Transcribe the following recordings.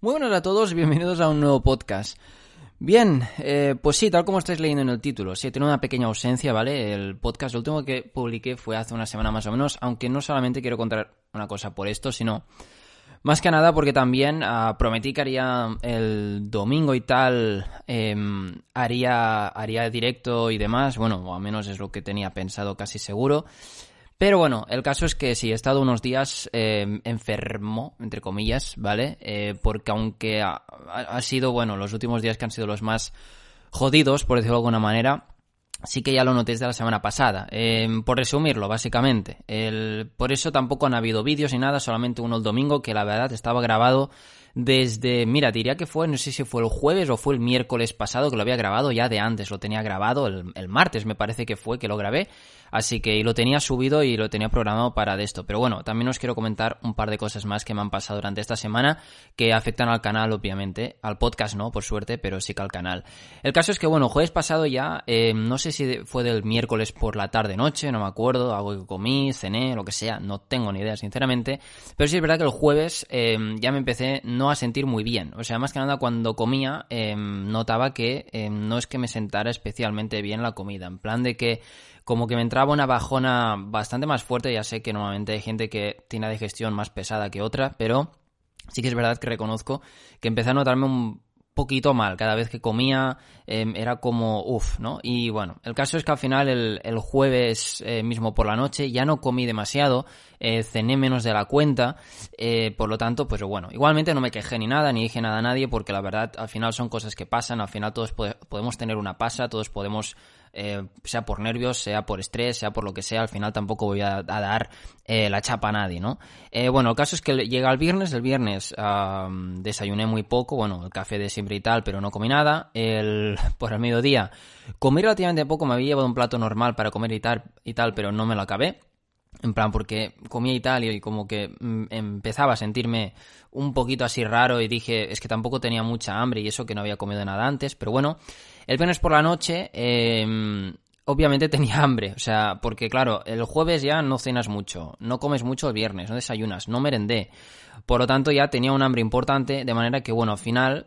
Muy buenas a todos, bienvenidos a un nuevo podcast. Bien, eh, pues sí, tal como estáis leyendo en el título, sí, tiene una pequeña ausencia, ¿vale? El podcast, el último que publiqué fue hace una semana más o menos, aunque no solamente quiero contar una cosa por esto, sino más que nada porque también ah, prometí que haría el domingo y tal, em, haría, haría directo y demás, bueno, o al menos es lo que tenía pensado casi seguro. Pero bueno, el caso es que sí, he estado unos días eh, enfermo, entre comillas, ¿vale? Eh, porque aunque ha, ha, sido, bueno, los últimos días que han sido los más jodidos, por decirlo de alguna manera, sí que ya lo noté desde la semana pasada. Eh, por resumirlo, básicamente. El, por eso tampoco han habido vídeos ni nada, solamente uno el domingo, que la verdad estaba grabado desde, mira, diría que fue, no sé si fue el jueves o fue el miércoles pasado que lo había grabado, ya de antes lo tenía grabado, el, el martes me parece que fue que lo grabé, Así que lo tenía subido y lo tenía programado para de esto. Pero bueno, también os quiero comentar un par de cosas más que me han pasado durante esta semana que afectan al canal, obviamente. Al podcast no, por suerte, pero sí que al canal. El caso es que, bueno, jueves pasado ya, eh, no sé si fue del miércoles por la tarde-noche, no me acuerdo, algo que comí, cené, lo que sea, no tengo ni idea, sinceramente. Pero sí es verdad que el jueves eh, ya me empecé no a sentir muy bien. O sea, más que nada cuando comía, eh, notaba que no es que me sentara especialmente bien la comida. En plan de que como que me entraba una bajona bastante más fuerte. Ya sé que normalmente hay gente que tiene la digestión más pesada que otra, pero sí que es verdad que reconozco que empecé a notarme un poquito mal. Cada vez que comía eh, era como uff, ¿no? Y bueno, el caso es que al final el, el jueves eh, mismo por la noche ya no comí demasiado, eh, cené menos de la cuenta, eh, por lo tanto, pues bueno, igualmente no me quejé ni nada, ni dije nada a nadie, porque la verdad al final son cosas que pasan, al final todos pode podemos tener una pasa, todos podemos eh, sea por nervios, sea por estrés, sea por lo que sea, al final tampoco voy a, dar eh, la chapa a nadie, ¿no? Eh, bueno, el caso es que llega el viernes, el viernes uh, desayuné muy poco, bueno, el café de siempre y tal, pero no comí nada. El, por el mediodía comí relativamente poco, me había llevado un plato normal para comer y tal, y tal pero no me lo acabé. En plan, porque comía y tal y como que mm, empezaba a sentirme un poquito así raro y dije, es que tampoco tenía mucha hambre y eso que no había comido nada antes, pero bueno, el viernes por la noche, eh, obviamente tenía hambre, o sea, porque claro, el jueves ya no cenas mucho, no comes mucho el viernes, no desayunas, no merendé. Por lo tanto, ya tenía un hambre importante, de manera que, bueno, al final,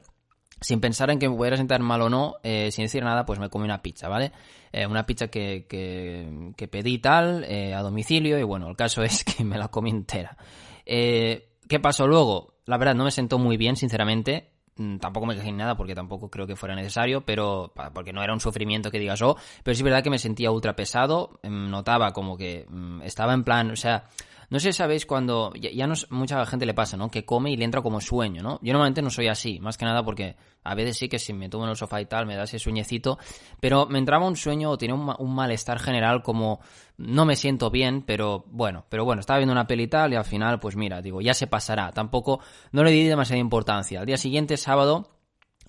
sin pensar en que me pudiera sentar mal o no, eh, sin decir nada, pues me comí una pizza, ¿vale? Eh, una pizza que, que, que pedí tal, eh, a domicilio, y bueno, el caso es que me la comí entera. ¿Qué pasó luego? La verdad, no me sentó muy bien, sinceramente. Mm, tampoco me quejé en nada porque tampoco creo que fuera necesario, pero porque no era un sufrimiento que digas, oh, pero sí es verdad que me sentía ultra pesado, em, notaba como que mm, estaba en plan, o sea, no sé si sabéis cuando, ya, ya no, mucha gente le pasa, ¿no? Que come y le entra como sueño, ¿no? Yo normalmente no soy así, más que nada porque a veces sí que si me tomo en el sofá y tal me da ese sueñecito, pero me entraba un sueño o tenía un, un, malestar general como no me siento bien, pero bueno, pero bueno, estaba viendo una peli y tal y al final pues mira, digo, ya se pasará, tampoco no le di demasiada importancia. Al día siguiente, sábado,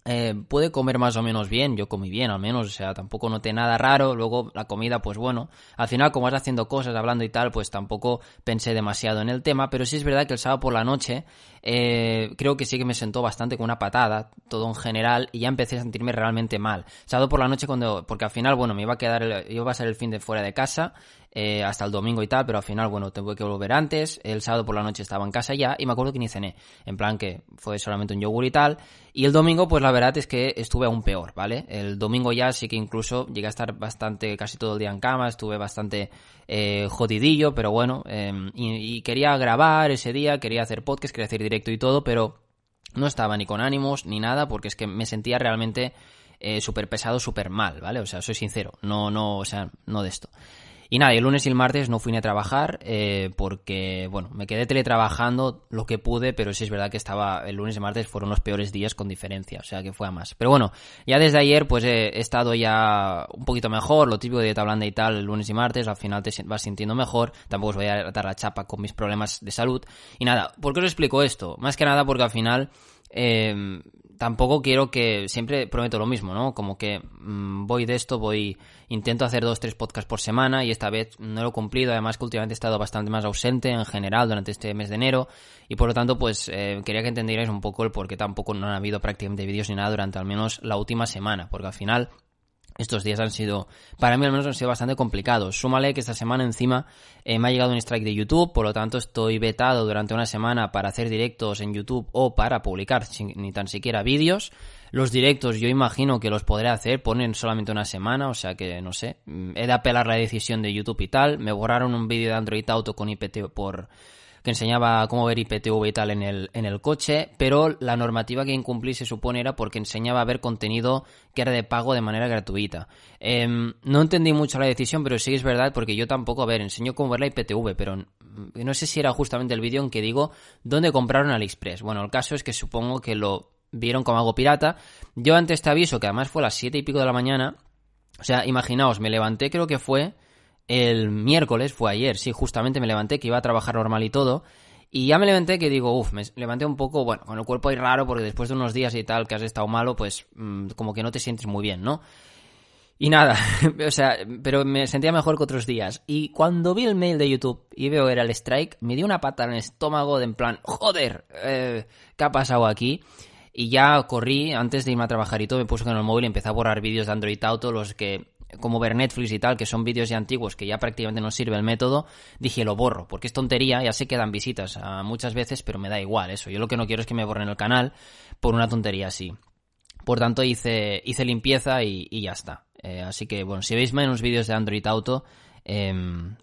eh, puede comer más o menos bien, yo comí bien al menos, o sea, tampoco noté nada raro, luego la comida, pues bueno, al final como vas haciendo cosas, hablando y tal, pues tampoco pensé demasiado en el tema, pero sí es verdad que el sábado por la noche eh, creo que sí que me sentó bastante con una patada, todo en general, y ya empecé a sentirme realmente mal. Sábado por la noche cuando, porque al final, bueno, me iba a quedar, el, iba a ser el fin de fuera de casa, eh, hasta el domingo y tal, pero al final, bueno, tuve que volver antes. El sábado por la noche estaba en casa ya y me acuerdo que ni cené. En plan que fue solamente un yogur y tal. Y el domingo, pues la verdad es que estuve aún peor, ¿vale? El domingo ya sí que incluso llegué a estar bastante, casi todo el día en cama, estuve bastante eh, jodidillo, pero bueno, eh, y, quería grabar ese día, quería hacer podcast, quería hacer directo y todo, pero no estaba ni con ánimos ni nada porque es que me sentía realmente eh, súper pesado, súper mal, ¿vale? O sea, soy sincero, no, no, o sea, no de esto. Y nada, el lunes y el martes no fui ni a trabajar eh, porque, bueno, me quedé teletrabajando lo que pude, pero sí es verdad que estaba, el lunes y martes fueron los peores días con diferencia, o sea que fue a más. Pero bueno, ya desde ayer pues he, estado ya un poquito mejor, lo típico de dieta blanda y tal, lunes y martes, al final te vas sintiendo mejor, tampoco os voy a dar la chapa con mis problemas de salud. Y nada, ¿por qué os explico esto? Más que nada porque al final eh, tampoco quiero que siempre prometo lo mismo, ¿no? Como que mmm, voy de esto, voy intento hacer dos tres podcasts por semana y esta vez no lo he cumplido, además que últimamente he estado bastante más ausente en general durante este mes de enero y por lo tanto pues eh, quería que entendierais un poco el por qué tampoco no han habido prácticamente vídeos ni nada durante al menos la última semana, porque al final estos días han sido, para mí al menos han sido bastante complicados. Súmale que esta semana encima eh, me ha llegado un strike de YouTube, por lo tanto estoy vetado durante una semana para hacer directos en YouTube o para publicar ni tan siquiera vídeos. Los directos yo imagino que los podré hacer, ponen solamente una semana, o sea que no sé. Mm, he de apelar la decisión de YouTube y tal. Me borraron un vídeo de Android Auto con IPT por que enseñaba cómo ver IPTV y tal en el, en el coche, pero la normativa que incumplí se supone era porque enseñaba a ver contenido que era de pago de manera gratuita. Eh, no entendí mucho la decisión, pero sí es verdad porque yo tampoco, a ver, enseño cómo ver la IPTV, pero no sé si era justamente el vídeo en que digo dónde compraron AliExpress. Bueno, el caso es que supongo que lo vieron como algo pirata. Yo ante este aviso, que además fue a las siete y pico de la mañana, o sea, imaginaos, me levanté, creo que fue el miércoles, fue ayer, sí, justamente me levanté que iba a trabajar normal y todo. Y ya me levanté que digo, uff, me levanté un poco, bueno, con el cuerpo ahí raro porque después de unos días y tal que has estado malo, pues mmm, como que no te sientes muy bien, ¿no? Y nada, o sea, pero me sentía mejor que otros días. Y cuando vi el mail de YouTube y veo era el strike, me dio una pata en el estómago de en plan, joder, eh, ¿qué ha pasado aquí? Y ya corrí, antes de irme a trabajar y todo, me puse con el móvil y empecé a borrar vídeos de Android Auto, los que como ver Netflix y tal, que son vídeos ya antiguos que ya prácticamente no sirve el método, dije lo borro, porque es tontería, ya sé que dan visitas muchas veces, pero me da igual eso. Yo lo que no quiero es que me borren el canal por una tontería así. Por tanto, hice, hice limpieza y, y ya está. Eh, así que, bueno, si veis menos vídeos de Android Auto, eh,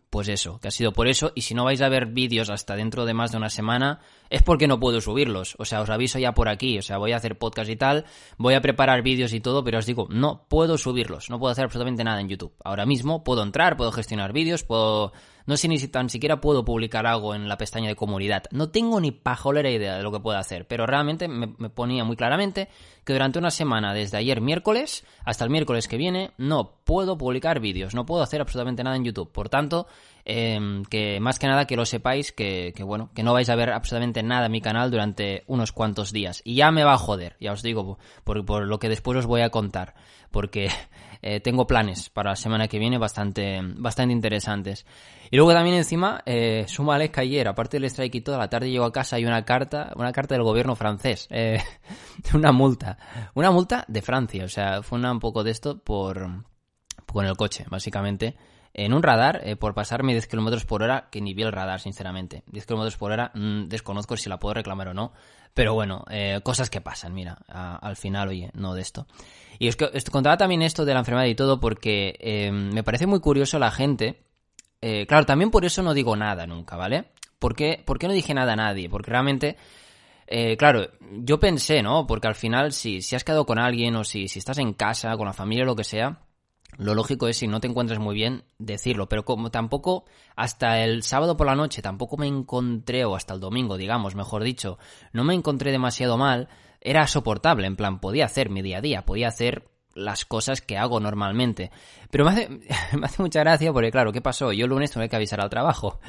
pues eso, que ha sido por eso. Y si no vais a ver vídeos hasta dentro de más de una semana, es porque no puedo subirlos. O sea, os aviso ya por aquí. O sea, voy a hacer podcast y tal, voy a preparar vídeos y todo, pero os digo, no puedo subirlos. No puedo hacer absolutamente nada en YouTube. Ahora mismo puedo entrar, puedo gestionar vídeos, puedo... No sé ni si tan siquiera puedo publicar algo en la pestaña de comunidad. No tengo ni pajolera idea de lo que puedo hacer, pero realmente me, me ponía muy claramente que durante una semana, desde ayer miércoles hasta el miércoles que viene, no puedo publicar vídeos, no puedo hacer absolutamente nada en YouTube. Por tanto, eh, que más que nada que lo sepáis que, que, bueno, que no vais a ver absolutamente nada en mi canal durante unos cuantos días. Y ya me va a joder, ya os digo, por, por lo que después os voy a contar. Porque eh, tengo planes para la semana que viene bastante, bastante interesantes. Y luego también encima, eh, súmale que ayer, aparte del strike y toda la tarde llego a casa y una carta, una carta del gobierno francés, eh, una multa, una multa de Francia, o sea, fue una, un poco de esto por, con el coche, básicamente en un radar eh, por pasarme 10 km por hora, que ni vi el radar, sinceramente. 10 km por hora, mmm, desconozco si la puedo reclamar o no. Pero bueno, eh, cosas que pasan, mira, al final, oye, no de esto. Y os, os, contaba también esto de la enfermedad y todo porque eh, me parece muy curioso la gente. Eh, claro, también por eso no digo nada nunca, ¿vale? ¿Por qué, ¿Por qué no dije nada a nadie? Porque realmente eh, claro, yo pensé, ¿no? Porque al final, si, si has quedado con alguien o si, si estás en casa, con la familia o lo que sea, lo lógico es si no te encuentras muy bien decirlo, pero como tampoco hasta el sábado por la noche tampoco me encontré, o hasta el domingo, digamos, mejor dicho, no me encontré demasiado mal, era soportable, en plan, podía hacer mi día a día, podía hacer las cosas que hago normalmente. Pero me hace, me hace mucha gracia porque, claro, ¿qué pasó? Yo el lunes tuve que avisar al trabajo.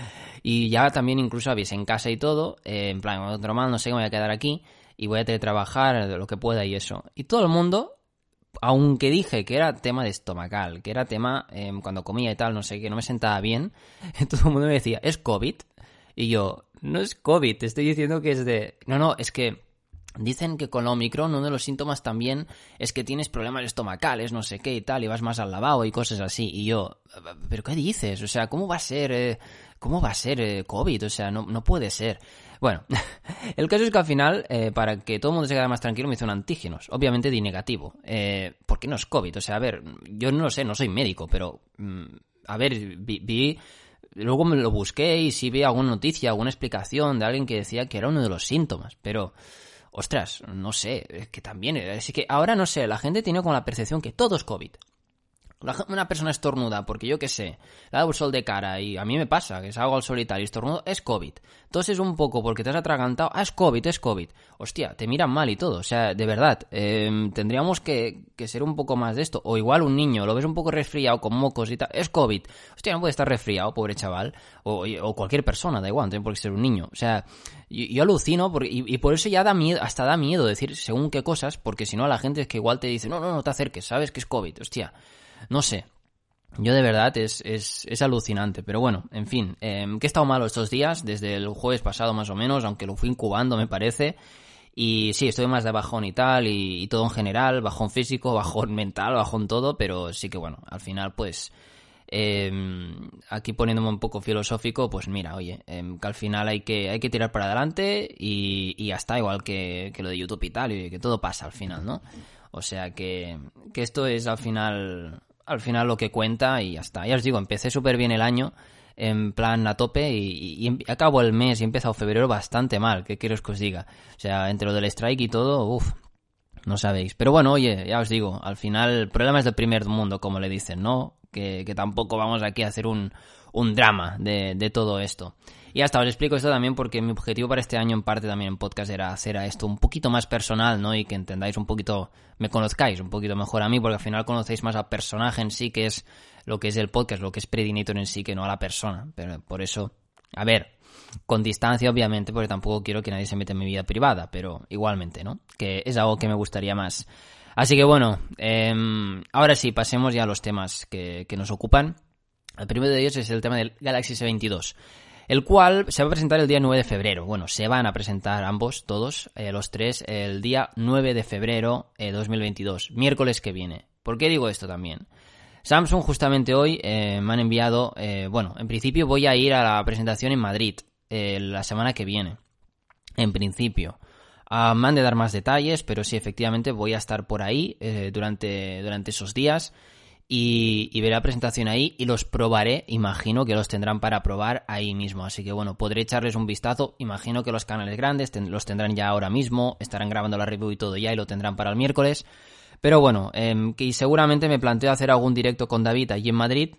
Y ya también incluso avisé en casa y todo, eh, en plan, normal, no sé, me voy a quedar aquí y voy a teletrabajar lo que pueda y eso. Y todo el mundo aunque dije que era tema de estomacal, que era tema eh, cuando comía y tal, no sé, que no me sentaba bien, todo el mundo me decía, ¿es COVID? Y yo, no es COVID, te estoy diciendo que es de... No, no, es que dicen que con la Omicron uno de los síntomas también es que tienes problemas estomacales, no sé qué y tal, y vas más al lavabo y cosas así. Y yo, ¿pero qué dices? O sea, ¿cómo va a ser, eh, cómo va a ser eh, COVID? O sea, no, no puede ser. Bueno, el caso es que al final, eh, para que todo el mundo se quede más tranquilo, me un antígenos, obviamente de negativo. Eh, porque no es COVID, o sea, a ver, yo no lo sé, no soy médico, pero, mm, a ver, vi, vi, luego me lo busqué y sí vi alguna noticia, alguna explicación de alguien que decía que era uno de los síntomas, pero, ostras, no sé, es que también, así que ahora no sé, la gente tiene como la percepción que todo es COVID. Una persona estornuda, porque yo qué sé, le dado el sol de cara y a mí me pasa, que salgo al solitario y estornudo, es COVID. Entonces un poco porque te has atragantado, ah, es COVID, es COVID. Hostia, te miran mal y todo. O sea, de verdad, em, tendríamos que, ser un poco más de esto. O igual un niño, lo ves un poco resfriado, con mocos y tal, es COVID. Hostia, no puede estar resfriado, pobre chaval. O, cualquier persona, da igual, no tiene por qué ser un niño. O sea, yo, alucino y, y, por eso ya da miedo, hasta da miedo decir según qué cosas, porque si no la gente es que igual te dice, no, no, no te acerques, sabes que es COVID. Hostia. No sé. Yo de verdad es, es, es alucinante, pero bueno, en fin, eh, que he estado malo estos días, desde el jueves pasado más o menos, aunque lo fui incubando me parece, y sí, estoy más de bajón y tal, y, todo en general, bajón físico, bajón mental, bajón todo, pero sí que bueno, al final pues, em, aquí poniéndome un poco filosófico, pues mira, oye, em, que al final hay que, hay que tirar para adelante y, y ya está, igual que, que lo de YouTube y tal, y que todo pasa al final, ¿no? O sea que, que esto es al final al final lo que cuenta y ya está. Ya os digo, empecé súper bien el año, en plan a tope, y, y, acabo el mes y he empezado febrero bastante mal, ¿qué quiero que os diga? O sea, entre lo del strike y todo, uff, no sabéis. Pero bueno, oye, ya os digo, al final el problema es del primer mundo, como le dicen, ¿no? Que, que tampoco vamos aquí a hacer un, un drama de, de todo esto. Y hasta os explico esto también porque mi objetivo para este año en parte también en podcast era hacer a esto un poquito más personal, ¿no? Y que entendáis un poquito, me conozcáis un poquito mejor a mí porque al final conocéis más al personaje en sí que es lo que es el podcast, lo que es Predinator en sí que no a la persona. Pero por eso, a ver, con distancia obviamente porque tampoco quiero que nadie se meta en mi vida privada, pero igualmente, ¿no? Que es algo que me gustaría más. Así que bueno, em, ahora sí, pasemos ya a los temas que, que nos ocupan. El primero de ellos es el tema del Galaxy S22 el cual se va a presentar el día 9 de febrero. Bueno, se van a presentar ambos, todos, eh, los tres, el día 9 de febrero de eh, 2022, miércoles que viene. ¿Por qué digo esto también? Samsung justamente hoy eh, me han enviado, bueno, en principio voy a ir a la presentación en Madrid la semana que viene, en principio. Ah, me han de dar más detalles, pero sí, efectivamente voy a estar por ahí durante, durante esos días y, veré la presentación ahí y los probaré. Imagino que los tendrán para probar ahí mismo. Así que bueno, podré echarles un vistazo. Imagino que los canales grandes los tendrán ya ahora mismo. Estarán grabando la review y todo ya y lo tendrán para el miércoles. Pero bueno, eh, que seguramente me planteo hacer algún directo con David allí en Madrid.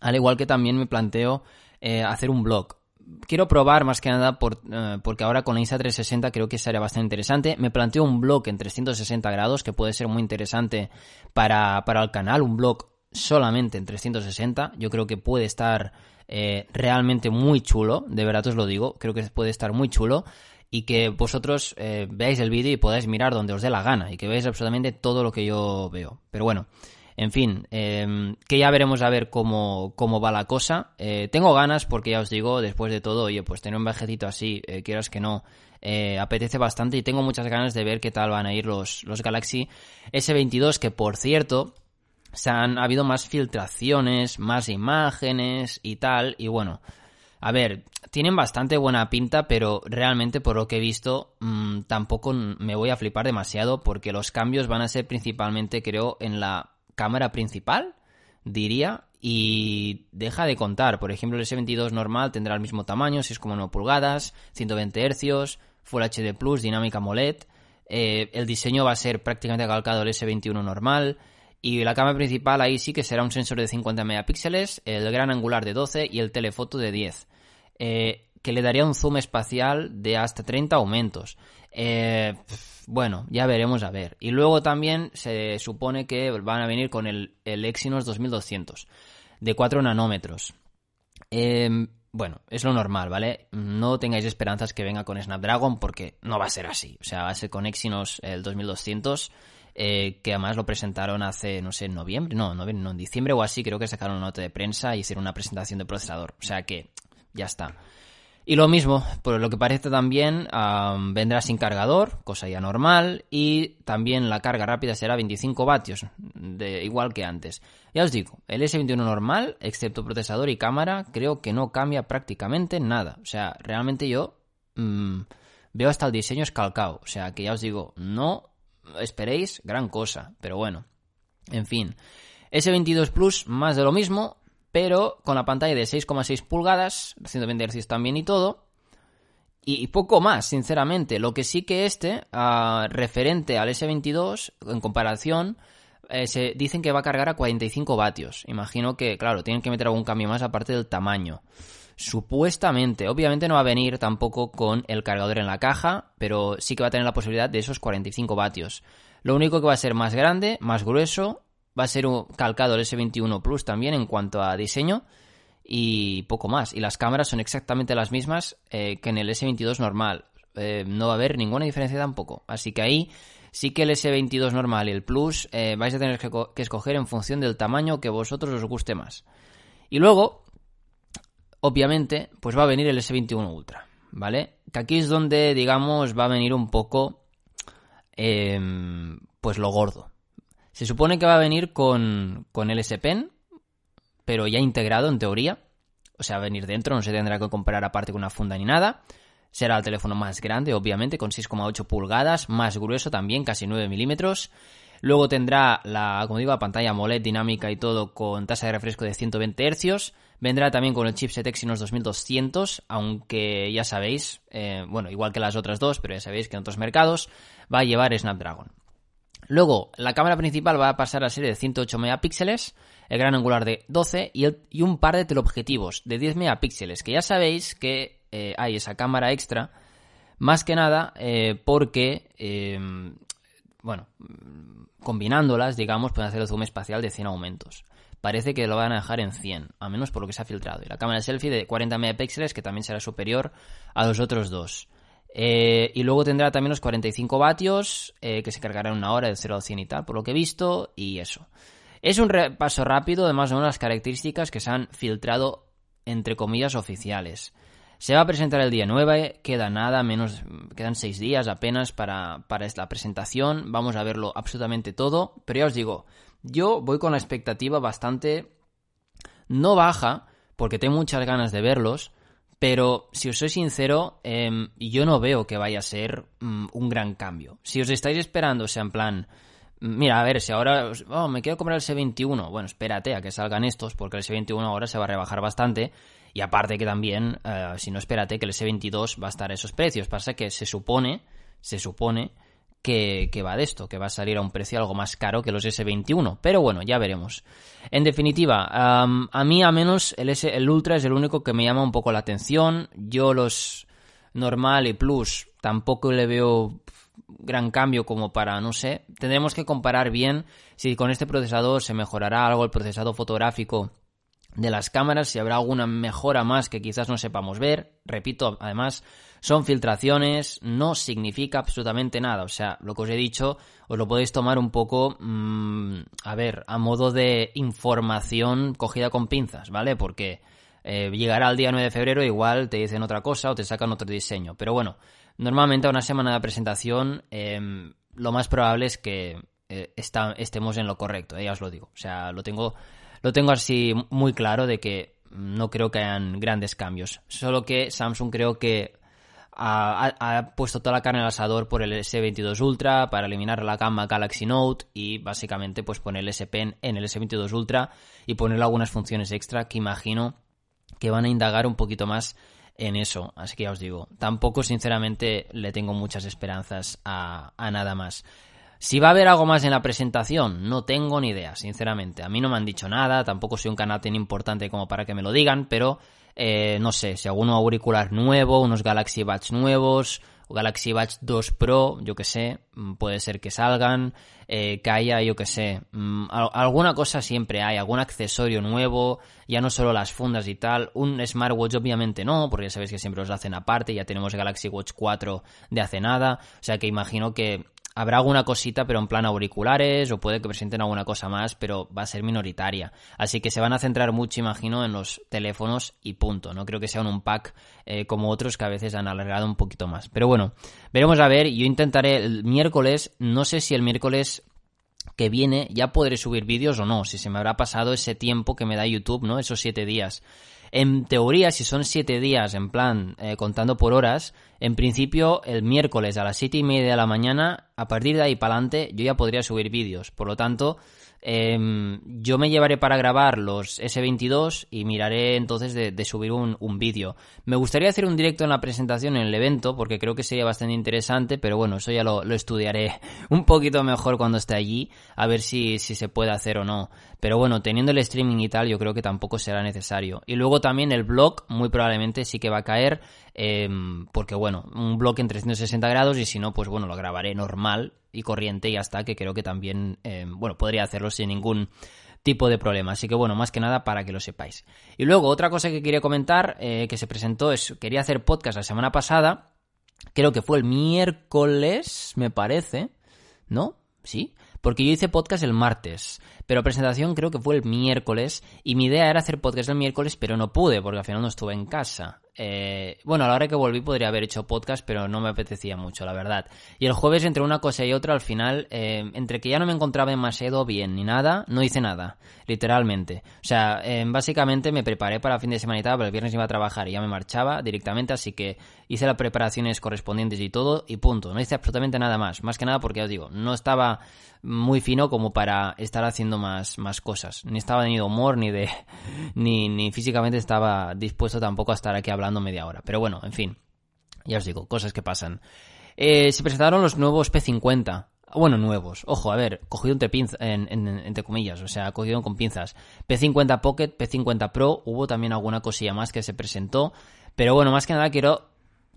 Al igual que también me planteo eh, hacer un blog quiero probar más que nada por, eh, porque ahora con la Insta 360 creo que sería bastante interesante. Me planteo un blog en 360 grados que puede ser muy interesante para, para el canal, un blog solamente en 360. Yo creo que puede estar eh, realmente muy chulo, de verdad os lo digo, creo que puede estar muy chulo y que vosotros eh, veáis el vídeo y podáis mirar donde os dé la gana y que veáis absolutamente todo lo que yo veo. Pero bueno, en fin, em, que ya veremos a ver cómo, cómo va la cosa. Eh, tengo ganas porque ya os digo, después de todo, oye, pues tener un viajecito así, eh, quieras que no, eh, apetece bastante y tengo muchas ganas de ver qué tal van a ir los, los Galaxy S22, que por cierto, se han ha habido más filtraciones, más imágenes y tal, y bueno, a ver, tienen bastante buena pinta, pero realmente por lo que he visto mm, tampoco me voy a flipar demasiado porque los cambios van a ser principalmente, creo, en la cámara principal, diría, y deja de contar. Por ejemplo, el S22 normal tendrá el mismo tamaño, 6,9 pulgadas, 120 Hz, Full HD Plus, dinámica AMOLED. Eh, el diseño va a ser prácticamente calcado el S21 normal. Y la cámara principal ahí sí que será un sensor de 50 megapíxeles, el gran angular de 12 y el telefoto de 10. Eh, que le daría un zoom espacial de hasta 30 aumentos. Eh, bueno, ya veremos a ver. Y luego también se supone que van a venir con el, el Exynos 2200 de 4 nanómetros. Em, bueno, es lo normal, ¿vale? No tengáis esperanzas que venga con Snapdragon porque no va a ser así. O sea, va a ser con Exynos el 2200, eh, que además lo presentaron hace, no sé, en noviembre, no, no, en diciembre o así, creo que sacaron una nota de prensa y hicieron una presentación de procesador. O sea que ya está. Y lo mismo, por lo que parece también, vendrá sin cargador, cosa ya normal, y también la carga rápida será 25 vatios, de, igual que antes. Ya os digo, el S21 normal, excepto procesador y cámara, creo que no cambia prácticamente nada. O sea, realmente yo mm, veo hasta el diseño escalcado. O sea, que ya os digo, no esperéis gran cosa, pero bueno. En fin. S22 Plus, más de lo mismo, pero con la pantalla de 6,6 pulgadas, 120 Hz también y todo. Y, poco más, sinceramente. Lo que sí que este, ah, referente al S22, en comparación, eh, se dicen que va a cargar a 45 vatios. Imagino que, claro, tienen que meter algún cambio más aparte del tamaño. Supuestamente, obviamente no va a venir tampoco con el cargador en la caja, pero sí que va a tener la posibilidad de esos 45 vatios. Lo único que va a ser más grande, más grueso, va a ser un calcado el S21 Plus también en cuanto a diseño y poco más. Y las cámaras son exactamente las mismas eh, que en el S22 normal. Eh, no va a haber ninguna diferencia tampoco. Así que ahí sí que el S22 normal y el Plus eh, vais a tener que, escoger en función del tamaño que vosotros os guste más. Y luego, obviamente, pues va a venir el S21 Ultra, ¿vale? Que aquí es donde, digamos, va a venir un poco, eh, pues lo gordo. Se supone que va a venir con, con el S Pen, pero ya integrado en teoría. O sea, va a venir dentro, no se tendrá que comprar aparte con una funda ni nada. Será el teléfono más grande, obviamente, con 6,8 pulgadas, más grueso también, casi 9 milímetros. Luego tendrá la, como digo, la pantalla AMOLED dinámica y todo con tasa de refresco de 120 Hz. Vendrá también con el chipset Exynos 2200, aunque ya sabéis, eh, bueno, igual que las otras dos, pero ya sabéis que en otros mercados va a llevar Snapdragon. Luego, la cámara principal va a pasar a ser de 108 megapíxeles, el gran angular de 12 y, un par de teleobjetivos de 10 megapíxeles, que ya sabéis que eh, hay esa cámara extra, más que nada eh, porque, eh, bueno, combinándolas, digamos, pueden hacer el zoom espacial de 100 aumentos. Parece que lo van a dejar en 100, a menos por lo que se ha filtrado. Y la cámara selfie de 40 megapíxeles, que también será superior a los otros dos. Eh, y luego tendrá también los 45 vatios, eh, que se cargará en una hora de 0 a 100 y tal, por lo que he visto, y eso. Es un repaso rápido de más o menos las características que se han filtrado, entre comillas, oficiales. Se va a presentar el día 9, queda nada, menos, quedan 6 días apenas para, para esta presentación, vamos a verlo absolutamente todo, pero ya os digo, yo voy con la expectativa bastante no baja, porque tengo muchas ganas de verlos, pero si os soy sincero, eh, yo no veo que vaya a ser mm, un gran cambio. Si os estáis esperando, o sea, en plan, mira, a ver, si ahora oh, me quiero comprar el S21, bueno, espérate a que salgan estos, porque el S21 ahora se va a rebajar bastante. Y aparte que también, eh, si no espérate, que el S22 va a estar a esos precios. Pasa que se supone, se supone que, va de esto, que va a salir a un precio algo más caro que los S21. Pero bueno, ya veremos. En definitiva, a mí a menos el, S, el Ultra es el único que me llama un poco la atención. Yo los normal y plus tampoco le veo gran cambio como para, no sé, tendremos que comparar bien si con este procesador se mejorará algo el procesado fotográfico de las cámaras, si habrá alguna mejora más que quizás no sepamos ver. Repito, además, son filtraciones, no significa absolutamente nada. O sea, lo que os he dicho, os lo podéis tomar un poco, mmm, a ver, a modo de información cogida con pinzas, ¿vale? Porque eh, llegará el día 9 de febrero, igual te dicen otra cosa o te sacan otro diseño. Pero bueno, normalmente a una semana de presentación, eh, lo más probable es que eh, estemos en lo correcto, ya os lo digo. O sea, lo tengo lo tengo así muy claro de que no creo que hayan grandes cambios. Solo que Samsung creo que ha, puesto toda la carne al asador por el S22 Ultra para eliminar la gama Galaxy Note y básicamente pues poner el Pen en el S22 Ultra y ponerle algunas funciones extra que imagino que van a indagar un poquito más en eso. Así que ya os digo, tampoco sinceramente le tengo muchas esperanzas a, a nada más. Si va a haber algo más en la presentación, no tengo ni idea, sinceramente. A mí no me han dicho nada, tampoco soy un canal tan importante como para que me lo digan, pero eh, no sé, si alguno auricular nuevo, unos Galaxy Buds nuevos, Galaxy Buds 2 Pro, yo que sé, mm, puede ser que salgan, eh, que haya, yo que sé, mmm, alguna cosa siempre hay, algún accesorio nuevo, ya no solo las fundas y tal, un smartwatch obviamente no, porque ya sabéis que siempre los hacen aparte, ya tenemos Galaxy Watch 4 de hace nada, o sea que imagino que habrá alguna cosita, pero en plan auriculares, o puede que presenten alguna cosa más, pero va a ser minoritaria. Así que se van a centrar mucho, imagino, en los teléfonos y punto. No creo que sea un pack eh, como otros que a veces han alargado un poquito más. Pero bueno, veremos a ver. Yo intentaré el miércoles, no sé si el miércoles que viene ya podré subir vídeos o no, si se me habrá pasado ese tiempo que me da YouTube, ¿no? Esos siete días. En teoría, si son siete días, en plan, eh, contando por horas, en principio, el miércoles a las siete y media de la mañana, a partir de ahí para adelante, yo ya podría subir vídeos. Por lo tanto, Em, yo me llevaré para grabar los S22 y miraré entonces de, subir un, vídeo. Me gustaría hacer un directo en la presentación en el evento porque creo que sería bastante interesante, pero bueno, eso ya lo, estudiaré un poquito mejor cuando esté allí, a ver si, si se puede hacer o no. Pero bueno, teniendo el streaming y tal, yo creo que tampoco será necesario. Y luego también el blog muy probablemente sí que va a caer, em, porque bueno, un blog en 360 grados y si no, pues bueno, lo grabaré normal y corriente y hasta que creo que también, eh, bueno, podría hacerlo sin ningún tipo de problema. Así que bueno, más que nada para que lo sepáis. Y luego otra cosa que quería comentar eh, que se presentó es, quería hacer podcast la semana pasada, creo que fue el miércoles, me parece, ¿no? Sí, porque yo hice podcast el martes, pero presentación creo que fue el miércoles y mi idea era hacer podcast el miércoles, pero no pude porque al final no estuve en casa. Eh, bueno, a la hora que volví podría haber hecho podcast, pero no me apetecía mucho, la verdad. Y el jueves, entre una cosa y otra, al final, eh, entre que ya no me encontraba demasiado bien ni nada, no hice nada, literalmente. O sea, eh, básicamente me preparé para el fin de semana y tal, pero el viernes iba a trabajar y ya me marchaba directamente, así que hice las preparaciones correspondientes y todo, y punto. No hice absolutamente nada más. Más que nada porque, os digo, no estaba muy fino como para estar haciendo más, más cosas. Ni estaba ni de humor, ni de. ni, ni físicamente estaba dispuesto tampoco a estar aquí hablando media hora. Pero bueno, en fin. Ya os digo, cosas que pasan. Eh, se presentaron los nuevos P50. Bueno, nuevos. Ojo, a ver, cogido entre, pinzas, entre comillas, o sea, cogido con pinzas. P50 Pocket, P50 Pro, hubo también alguna cosilla más que se presentó. Pero bueno, más que nada quiero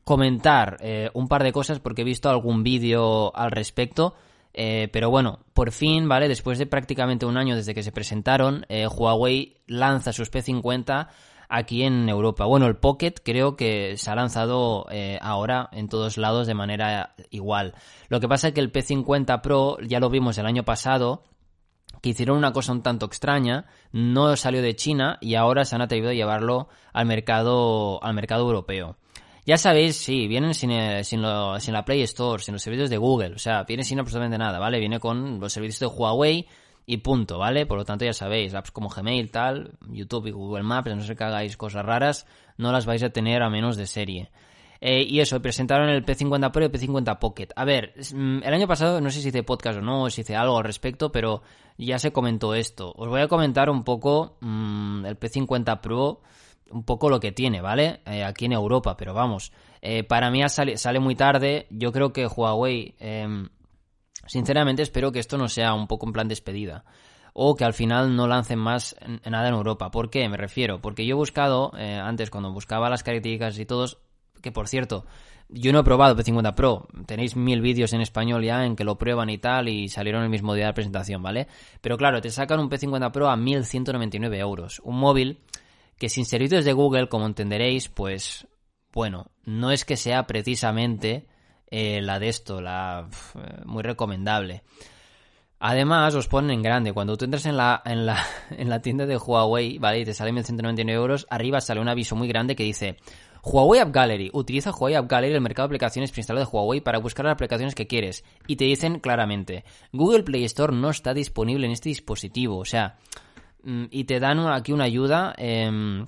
comentar eh, un par de cosas porque he visto algún vídeo al respecto. Eh, pero bueno, por fin, ¿vale? Después de prácticamente un año desde que se presentaron, Huawei lanza sus P50 aquí en Europa. Bueno, el Pocket creo que se ha lanzado eh, ahora en todos lados de manera igual. Lo que pasa es que el P50 Pro ya lo vimos el año pasado que hicieron una cosa un tanto extraña, no salió de China y ahora se han atrevido a llevarlo al mercado al mercado europeo. Ya sabéis, sí, vienen sin, eh, sin, sin la Play Store, sin los servicios de Google, o sea, viene sin absolutamente nada, ¿vale? Viene con los servicios de Huawei, y punto, ¿vale? Por lo tanto, ya sabéis, apps como Gmail, tal, YouTube y Google Maps, no sé que hagáis cosas raras, no las vais a tener a menos de serie. Eh, y eso, presentaron el P50 Pro y el P50 Pocket. A ver, mm, el año pasado no sé si hice podcast o no, o si hice algo al respecto, pero ya se comentó esto. Os voy a comentar un poco mm, el P50 Pro, un poco lo que tiene, ¿vale? Eh, aquí en Europa, pero vamos. Eh, para mí sale, sale muy tarde. Yo creo que Huawei em, Sinceramente espero que esto no sea un poco en plan despedida o que al final no lancen más nada en Europa. ¿Por qué? Me refiero, porque yo he buscado, eh, antes cuando buscaba las características y todos, que por cierto, yo no he probado P50 Pro, tenéis mil vídeos en español ya en que lo prueban y tal y salieron el mismo día de la presentación, ¿vale? Pero claro, te sacan un P50 Pro a 1199 euros, un móvil que sin servicios de Google, como entenderéis, pues bueno, no es que sea precisamente eh, la de esto, la eh, muy recomendable. Además, os ponen en grande. Cuando tú entras en la, en la, en la tienda de Huawei, ¿vale? Y te sale 1199 euros, arriba sale un aviso muy grande que dice Huawei App Gallery. Utiliza Huawei App Gallery el mercado de aplicaciones preinstalado de Huawei para buscar las aplicaciones que quieres. Y te dicen claramente, Google Play Store no está disponible en este dispositivo. O sea, y te dan aquí una ayuda. Eh,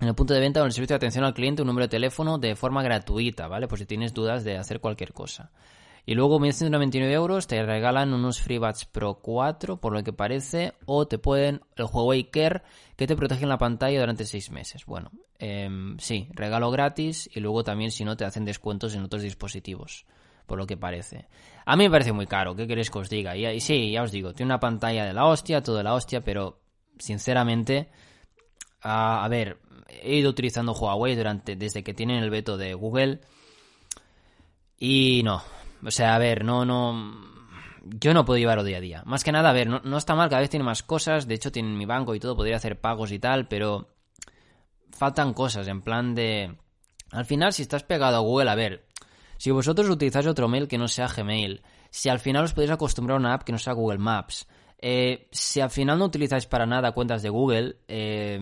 en el punto de venta o en el servicio de atención al cliente un número de teléfono de forma gratuita, ¿vale? Por si tienes dudas de hacer cualquier cosa. Y luego 1.199 euros te regalan unos FreeBuds Pro 4, por lo que parece, o te pueden el Huawei Care que te protege en la pantalla durante 6 meses. Bueno, em, sí, regalo gratis y luego también si no te hacen descuentos en otros dispositivos, por lo que parece. A mí me parece muy caro, ¿qué queréis que os diga? Y, y sí, ya os digo, tiene una pantalla de la hostia, todo de la hostia, pero sinceramente, a ver, he ido utilizando Huawei durante desde que tienen el veto de Google y no, o sea, a ver, no, no, yo no puedo llevarlo día a día. Más que nada, a ver, no, está mal, cada vez tiene más cosas, de hecho tienen mi banco y todo, podría hacer pagos y tal, pero faltan cosas en plan de... Al final, si estás pegado a Google, a ver, si vosotros utilizáis otro mail que no sea Gmail, si al final os podéis acostumbrar a una app que no sea Google Maps, eh, si al final no utilizáis para nada cuentas de Google, eh,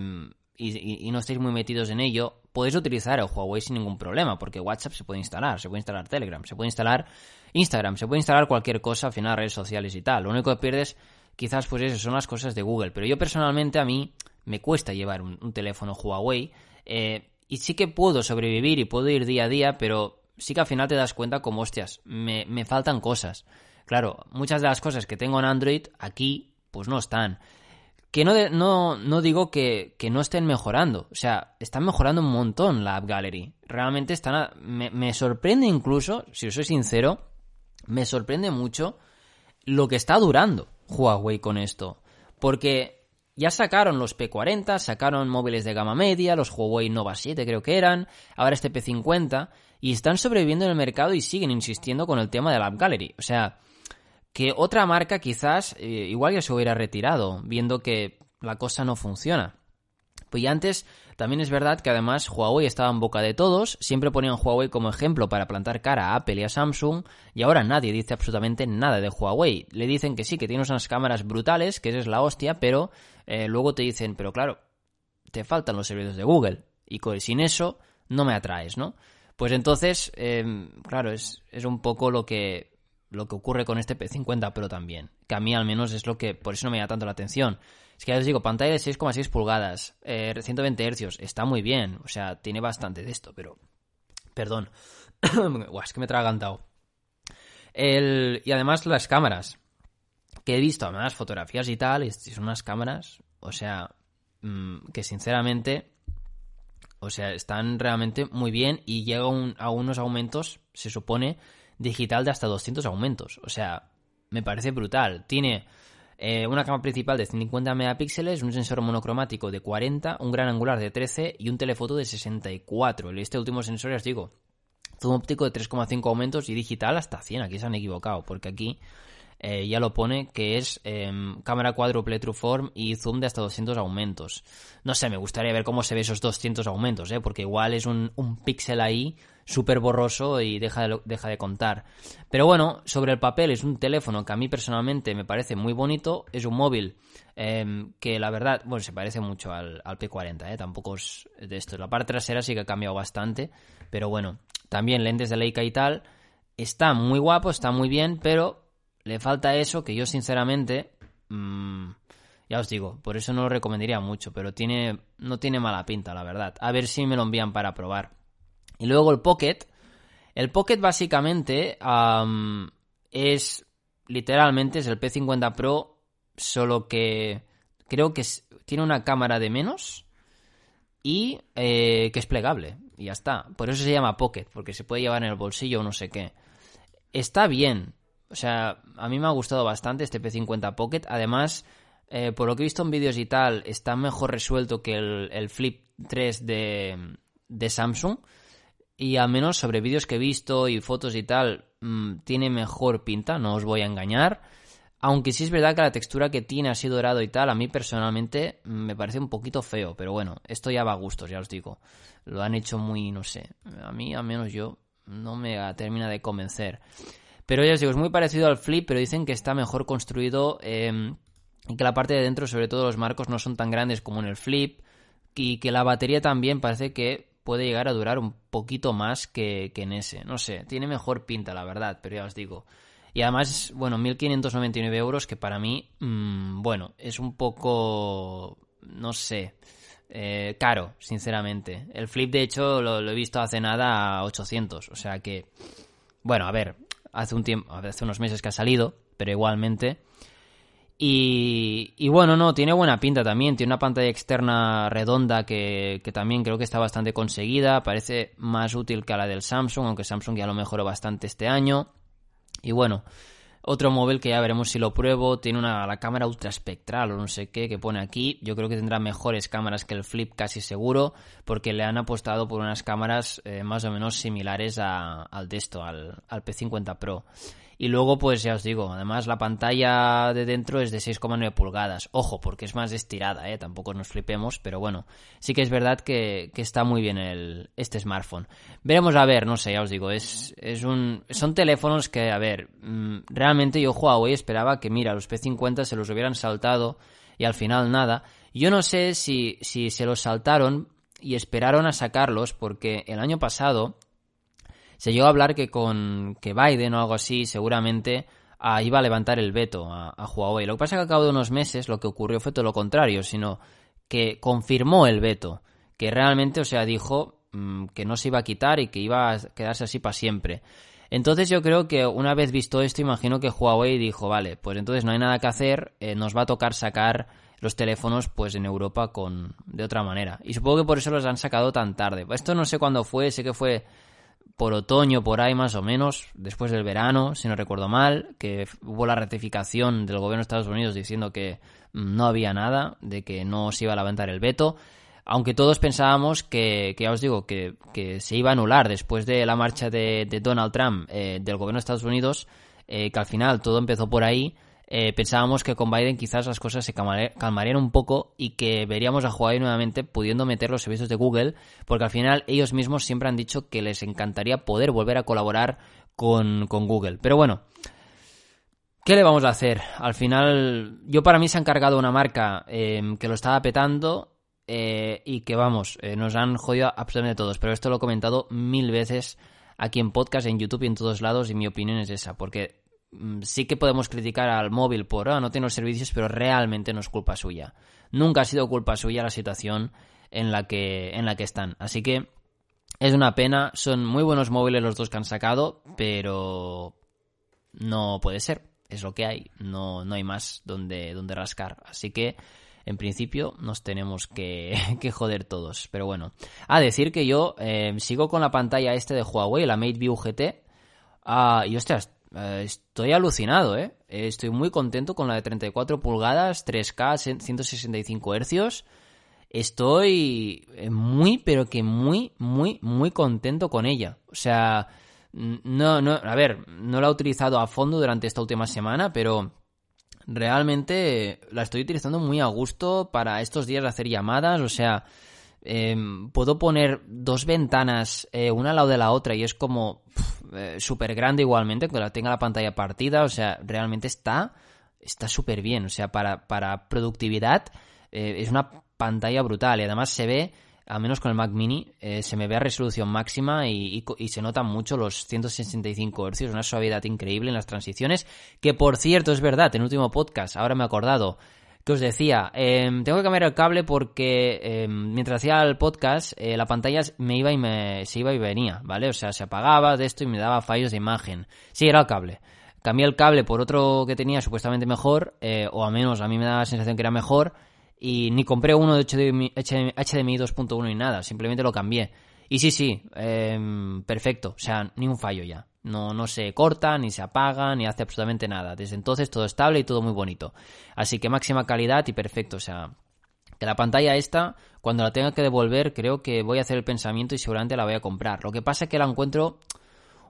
y, no estáis muy metidos en ello, podéis utilizar el Huawei sin ningún problema, porque WhatsApp se puede instalar, se puede instalar Telegram, se puede instalar Instagram, se puede instalar cualquier cosa, al final redes sociales y tal. Lo único que pierdes quizás pues eso son las cosas de Google, pero yo personalmente a mí me cuesta llevar un, teléfono Huawei. Eh, y sí que puedo sobrevivir y puedo ir día a día, pero sí que al final te das cuenta como, hostias, me, me faltan cosas. Claro, muchas de las cosas que tengo en Android aquí, pues no están. Que no, no, no digo que, que, no estén mejorando. O sea, están mejorando un montón la App Gallery. Realmente están. me, me, sorprende incluso, si os soy sincero, me sorprende mucho lo que está durando Huawei con esto. Porque ya sacaron los P40, sacaron móviles de gama media, los Huawei Nova 7 creo que eran, ahora este P50, y están sobreviviendo en el mercado y siguen insistiendo con el tema de la App Gallery. O sea, que otra marca quizás eh, igual ya se hubiera retirado, viendo que la cosa no funciona. Pues ya antes también es verdad que además Huawei estaba en boca de todos, siempre ponían Huawei como ejemplo para plantar cara a Apple y a Samsung, y ahora nadie dice absolutamente nada de Huawei. Le dicen que sí, que tiene unas cámaras brutales, que es la hostia, pero eh, luego te dicen, pero claro, te faltan los servicios de Google, y sin eso no me atraes, ¿no? Pues entonces, em, claro, es un poco lo que lo que ocurre con este P50 Pro también, que a mí al menos es lo que, por eso no me da tanto la atención. Es que ya os digo, pantalla de 6,6 pulgadas, eh, 120 Hz, está muy bien, o sea, tiene bastante de esto, pero... Perdón. es que me he tragantado. El, y además las cámaras, que he visto, además fotografías y tal, y son unas cámaras, o sea, mm, que sinceramente, o sea, están realmente muy bien y llegan a unos aumentos, se supone, digital de hasta 200 aumentos. O sea, me parece brutal. Tiene eh, una cámara principal de 50 megapíxeles, un sensor monocromático de 40, un gran angular de 13 y un telefoto de 64. Este último sensor, ya os digo, zoom óptico de 3,5 aumentos y digital hasta 100. Aquí se han equivocado, porque aquí eh, ya lo pone que es em, cámara cuádruple Trueform y zoom de hasta 200 aumentos. No sé, me gustaría ver cómo se ve esos 200 aumentos, ¿eh? porque igual es un, un píxel ahí súper borroso y deja de, deja de contar. Pero bueno, sobre el papel es un teléfono que a mí personalmente me parece muy bonito, es un móvil em, que la verdad, bueno, se parece mucho al, P40, ¿eh? tampoco es de esto. La parte trasera sí que ha cambiado bastante, pero bueno, también lentes de Leica y tal. Está muy guapo, está muy bien, pero le falta eso que yo sinceramente... Mmm, ya os digo, por eso no lo recomendaría mucho, pero tiene, no tiene mala pinta, la verdad. A ver si me lo envían para probar. Y luego el Pocket. El Pocket básicamente es literalmente es el P50 Pro, solo que creo que tiene una cámara de menos y eh, que es plegable. Y ya está. Por eso se llama Pocket, porque se puede llevar en el bolsillo o no sé qué. Está bien. O sea, a mí me ha gustado bastante este P50 Pocket. Además, eh, por lo que he visto en vídeos y tal, está mejor resuelto que el, Flip 3 de, de Samsung. Y al menos sobre vídeos que he visto y fotos y tal, mm, tiene mejor pinta, no os voy a engañar. Aunque sí es verdad que la textura que tiene así dorado y tal, a mí personalmente mm, me parece un poquito feo. Pero bueno, esto ya va a gustos, ya os digo. Lo han hecho muy, no sé. A mí, al menos yo, no me termina de convencer. Pero ya os digo, es muy parecido al Flip, pero dicen que está mejor construido em, y que la parte de dentro, sobre todo los marcos, no son tan grandes como en el Flip. Y que la batería también parece que puede llegar a durar un poquito más que, en ese. No sé, tiene mejor pinta, la verdad, pero ya os digo. Y además, bueno, 1.599 euros, que para mí, mm, bueno, es un poco, no sé, eh, caro, sinceramente. El flip, de hecho, lo, lo, he visto hace nada a 800, o sea que, bueno, a ver, hace un tiempo, hace unos meses que ha salido, pero igualmente y, bueno, no, tiene buena pinta también. Tiene una pantalla externa redonda que, también creo que está bastante conseguida. Parece más útil que la del Samsung, aunque Samsung ya lo mejoró bastante este año. Y bueno, otro móvil que ya veremos si lo pruebo. Tiene una la cámara ultra espectral o no sé qué que pone aquí. Yo creo que tendrá mejores cámaras que el Flip casi seguro. Porque le han apostado por unas cámaras eh, más o menos similares a, al de esto, al, al P50 Pro. Y luego, pues ya os digo, además la pantalla de dentro es de 6,9 pulgadas. Ojo, porque es más estirada, ¿eh? Tampoco nos flipemos, pero bueno, sí que es verdad que, está muy bien el, este smartphone. Veremos a ver, no sé, ya os digo, es, es un, son teléfonos que, a ver, mm, realmente yo Huawei esperaba que, mira, los P50 se los hubieran saltado y al final nada. Yo no sé si, si se los saltaron y esperaron a sacarlos porque el año pasado se llegó a hablar que con que Biden o algo así seguramente ah, iba a levantar el veto a, Huawei. Lo que pasa es que al cabo de unos meses lo que ocurrió fue todo lo contrario, sino que confirmó el veto, que realmente, o sea, dijo mm, que no se iba a quitar y que iba a quedarse así para siempre. Entonces yo creo que una vez visto esto, imagino que Huawei dijo, vale, pues entonces no hay nada que hacer, eh, nos va a tocar sacar los teléfonos pues en Europa con de otra manera. Y supongo que por eso los han sacado tan tarde. Esto no sé cuándo fue, sé que fue por otoño, por ahí más o menos, después del verano, si no recuerdo mal, que hubo la ratificación del gobierno de Estados Unidos diciendo que no había nada, de que no se iba a levantar el veto aunque todos pensábamos que, que ya os digo, que, se iba a anular después de la marcha de, Donald Trump eh, del gobierno de Estados Unidos, eh, que al final todo empezó por ahí, eh, pensábamos que con Biden quizás las cosas se calmarían un poco y que veríamos a Huawei nuevamente pudiendo meter los servicios de Google, porque al final ellos mismos siempre han dicho que les encantaría poder volver a colaborar con, con Google. Pero bueno, ¿Qué le vamos a hacer? Al final, yo para mí se ha encargado una marca que lo estaba petando eh, y que vamos, eh, nos han jodido absolutamente todos, pero esto lo he comentado mil veces aquí en podcast, en YouTube y en todos lados y mi opinión es esa, porque sí que podemos criticar al móvil por ah, no tener servicios, pero realmente no es culpa suya. Nunca ha sido culpa suya la situación en la que, en la que están. Así que es una pena, son muy buenos móviles los dos que han sacado, pero no puede ser. Es lo que hay, no, no hay más donde, donde rascar. Así que en principio nos tenemos que, joder todos. Pero bueno, a decir que yo eh, sigo con la pantalla este de Huawei, la MateView GT. Ah, y ostras, eh, estoy alucinado, ¿eh? Estoy muy contento con la de 34 pulgadas, 3K, 165 Hz. Estoy eh, muy, pero que muy, muy, muy contento con ella. O sea, no, no, a ver, no la he utilizado a fondo durante esta última semana, pero realmente la estoy utilizando muy a gusto para estos días de hacer llamadas, o sea, em, puedo poner dos ventanas eh, una al lado de la otra y es como eh, súper grande igualmente, que la tenga la pantalla partida, o sea, realmente está está súper bien, o sea, para, para productividad eh, es una pantalla brutal y además se ve al menos con el Mac Mini, eh, se me ve a resolución máxima y, se notan mucho los 165 Hz, una suavidad increíble en las transiciones, que por cierto es verdad, en el último podcast, ahora me he acordado, que os decía, em, tengo que cambiar el cable porque em, mientras hacía el podcast, eh, la pantalla me iba y me, se iba y venía, ¿vale? O sea, se apagaba de esto y me daba fallos de imagen. Sí, era el cable. Cambié el cable por otro que tenía supuestamente mejor, eh, o al menos a mí me daba la sensación que era mejor, y ni compré uno de HDMI, 2.1 ni nada, simplemente lo cambié. Y sí, sí, em, perfecto, o sea, ni un fallo ya. No, no se corta, ni se apaga, ni hace absolutamente nada. Desde entonces todo estable y todo muy bonito. Así que máxima calidad y perfecto, o sea, que la pantalla esta, cuando la tenga que devolver, creo que voy a hacer el pensamiento y seguramente la voy a comprar. Lo que pasa es que la encuentro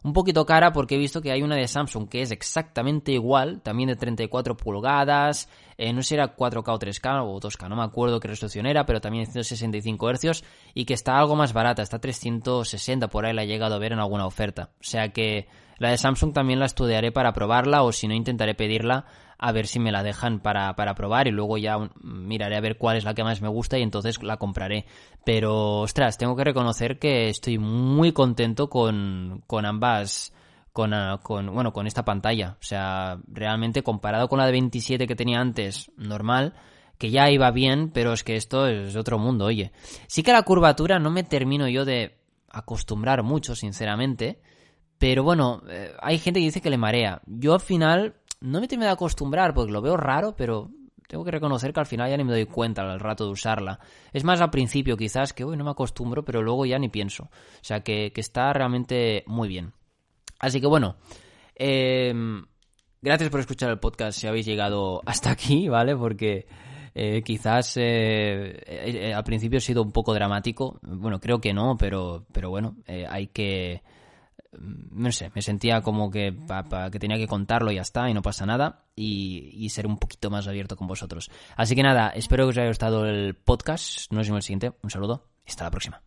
un poquito cara porque he visto que hay una de Samsung que es exactamente igual, también de 34 pulgadas, eh, no sé si era 4K o 3K o 2K, no me acuerdo qué resolución era, pero también de 165 Hz y que está algo más barata, está 360 por ahí la he llegado a ver en alguna oferta. O sea que la de Samsung también la estudiaré para probarla o si no intentaré pedirla a ver si me la dejan para, para probar y luego ya miraré a ver cuál es la que más me gusta y entonces la compraré. Pero, ostras, tengo que reconocer que estoy muy contento con, con ambas, con, ah, con, bueno, con esta pantalla. O sea, realmente comparado con la de 27 que tenía antes, normal, que ya iba bien, pero es que esto es otro mundo, oye. Sí que la curvatura no me termino yo de acostumbrar mucho, sinceramente. Pero bueno, eh, hay gente que dice que le marea. Yo al final no me termino de acostumbrar porque lo veo raro, pero tengo que reconocer que al final ya ni me doy cuenta al rato de usarla. Es más al principio quizás que, uy, no me acostumbro, pero luego ya ni pienso. O sea que, está realmente muy bien. Así que bueno, em, gracias por escuchar el podcast si habéis llegado hasta aquí, ¿vale? Porque eh, quizás eh, eh, al principio he sido un poco dramático. Bueno, creo que no, pero, pero bueno, hay que no sé, me sentía como que, que tenía que contarlo y ya está, y no pasa nada, y, y, ser un poquito más abierto con vosotros. Así que nada, espero que os haya gustado el podcast, nos vemos en el siguiente, un saludo y hasta la próxima.